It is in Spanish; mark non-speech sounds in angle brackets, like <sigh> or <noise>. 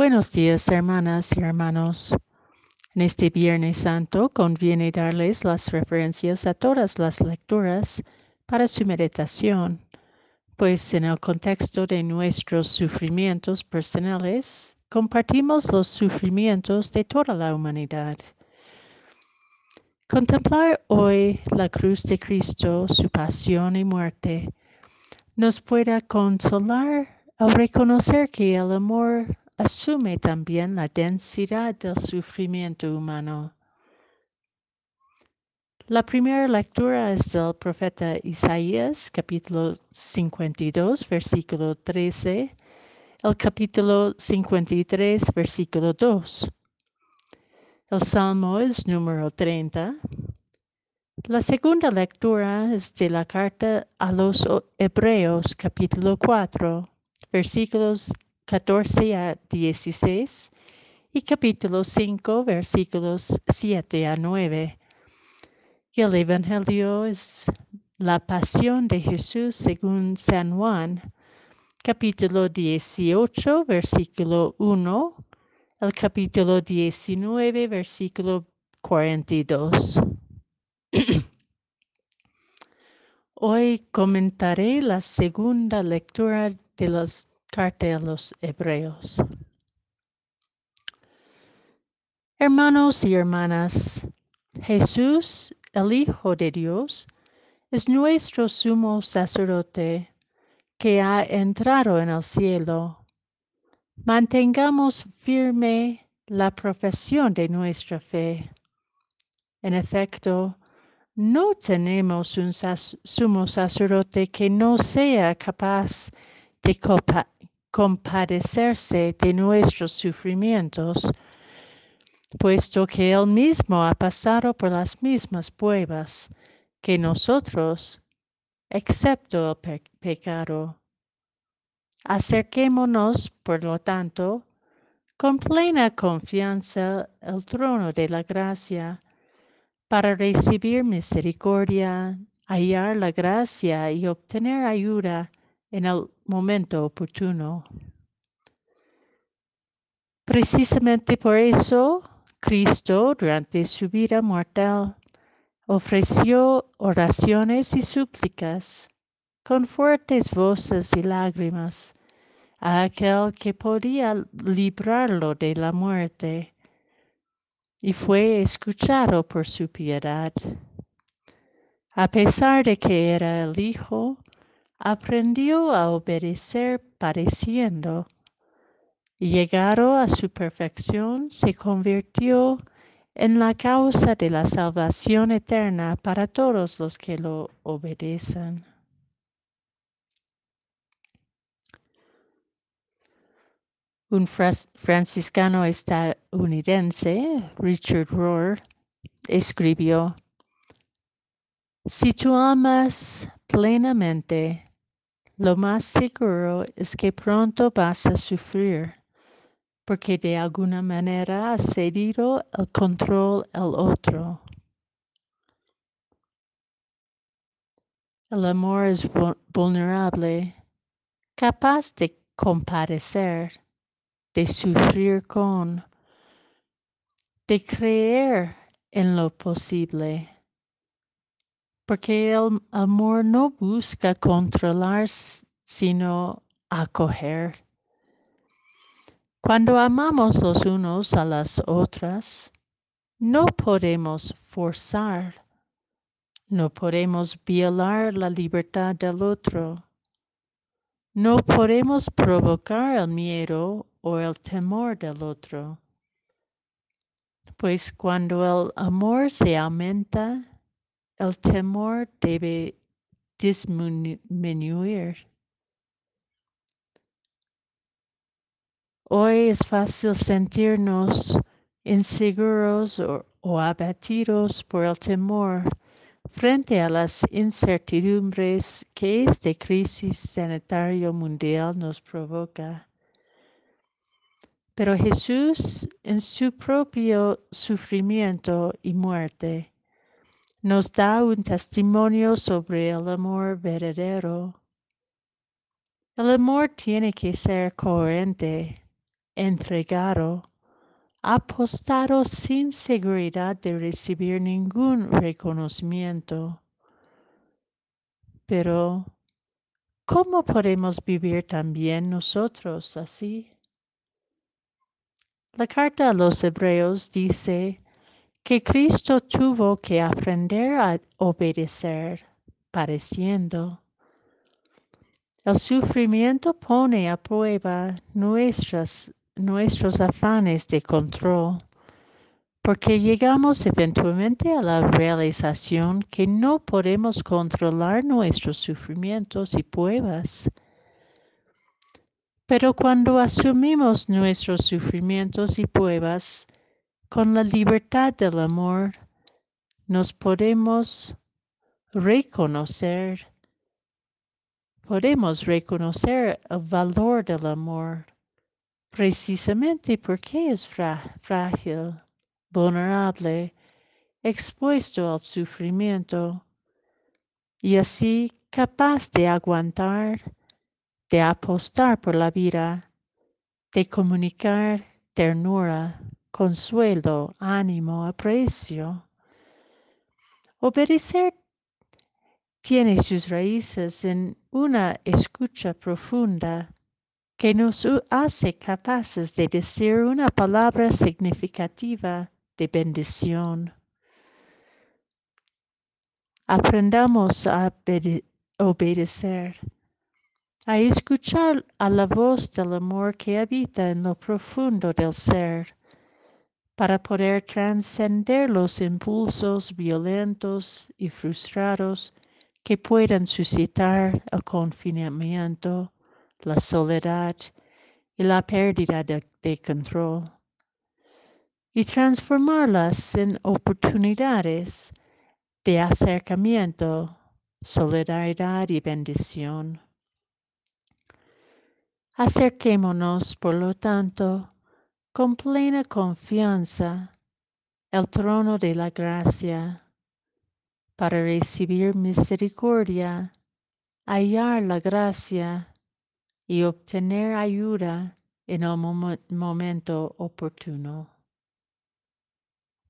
Buenos días, hermanas y hermanos. En este Viernes Santo conviene darles las referencias a todas las lecturas para su meditación, pues en el contexto de nuestros sufrimientos personales compartimos los sufrimientos de toda la humanidad. Contemplar hoy la cruz de Cristo, su pasión y muerte, nos pueda consolar al reconocer que el amor asume también la densidad del sufrimiento humano. La primera lectura es del profeta Isaías, capítulo 52, versículo 13, el capítulo 53, versículo 2. El salmo es número 30. La segunda lectura es de la carta a los Hebreos, capítulo 4, versículos 14 a 16 y capítulo 5 versículos 7 a 9. Y el Evangelio es la pasión de Jesús según San Juan, capítulo 18 versículo 1, el capítulo 19 versículo 42. <clears throat> Hoy comentaré la segunda lectura de los Carta a los Hebreos. Hermanos y hermanas, Jesús, el Hijo de Dios, es nuestro sumo sacerdote que ha entrado en el cielo. Mantengamos firme la profesión de nuestra fe. En efecto, no tenemos un sumo sacerdote que no sea capaz de compadecerse de nuestros sufrimientos, puesto que Él mismo ha pasado por las mismas pruebas que nosotros, excepto el pecado. Acerquémonos, por lo tanto, con plena confianza al trono de la gracia para recibir misericordia, hallar la gracia y obtener ayuda en el momento oportuno. Precisamente por eso, Cristo, durante su vida mortal, ofreció oraciones y súplicas con fuertes voces y lágrimas a aquel que podía librarlo de la muerte, y fue escuchado por su piedad. A pesar de que era el Hijo, aprendió a obedecer padeciendo. Llegado a su perfección, se convirtió en la causa de la salvación eterna para todos los que lo obedecen. Un franciscano estadounidense, Richard Rohr, escribió, Si tú amas plenamente lo más seguro es que pronto vas a sufrir, porque de alguna manera ha cedido el control al otro. El amor es vulnerable, capaz de compadecer, de sufrir con, de creer en lo posible porque el amor no busca controlar, sino acoger. Cuando amamos los unos a las otras, no podemos forzar, no podemos violar la libertad del otro, no podemos provocar el miedo o el temor del otro. Pues cuando el amor se aumenta, el temor debe disminuir. Hoy es fácil sentirnos inseguros o, abatidos por el temor frente a las incertidumbres que esta crisis sanitaria mundial nos provoca. Pero Jesús, en su propio sufrimiento y muerte, nos da un testimonio sobre el amor verdadero. El amor tiene que ser coherente, entregado, apostado sin seguridad de recibir ningún reconocimiento. Pero, ¿cómo podemos vivir también nosotros así? La carta a los hebreos dice que Cristo tuvo que aprender a obedecer, pareciendo. El sufrimiento pone a prueba nuestras, nuestros afanes de control porque llegamos eventualmente a la realización que no podemos controlar nuestros sufrimientos y pruebas. Pero cuando asumimos nuestros sufrimientos y pruebas con la libertad del amor, nos podemos reconocer, podemos reconocer el valor del amor, precisamente porque es frágil vulnerable, expuesto al sufrimiento y así capaz de aguantar, de apostar por la vida, de comunicar ternura, consuelo, ánimo, aprecio. Obedecer tiene sus raíces en una escucha profunda que nos hace capaces de decir una palabra significativa de bendición. Aprendamos a obedecer, a escuchar a la voz del amor que habita en lo profundo del ser, para poder trascender los impulsos violentos y frustrados que puedan suscitar el confinamiento, la soledad y la pérdida de, de control y transformarlas en oportunidades de acercamiento, solidaridad y bendición. Acerquémonos, por lo tanto, con plena confianza al trono de la gracia para recibir misericordia, hallar la gracia y obtener ayuda en el momento oportuno.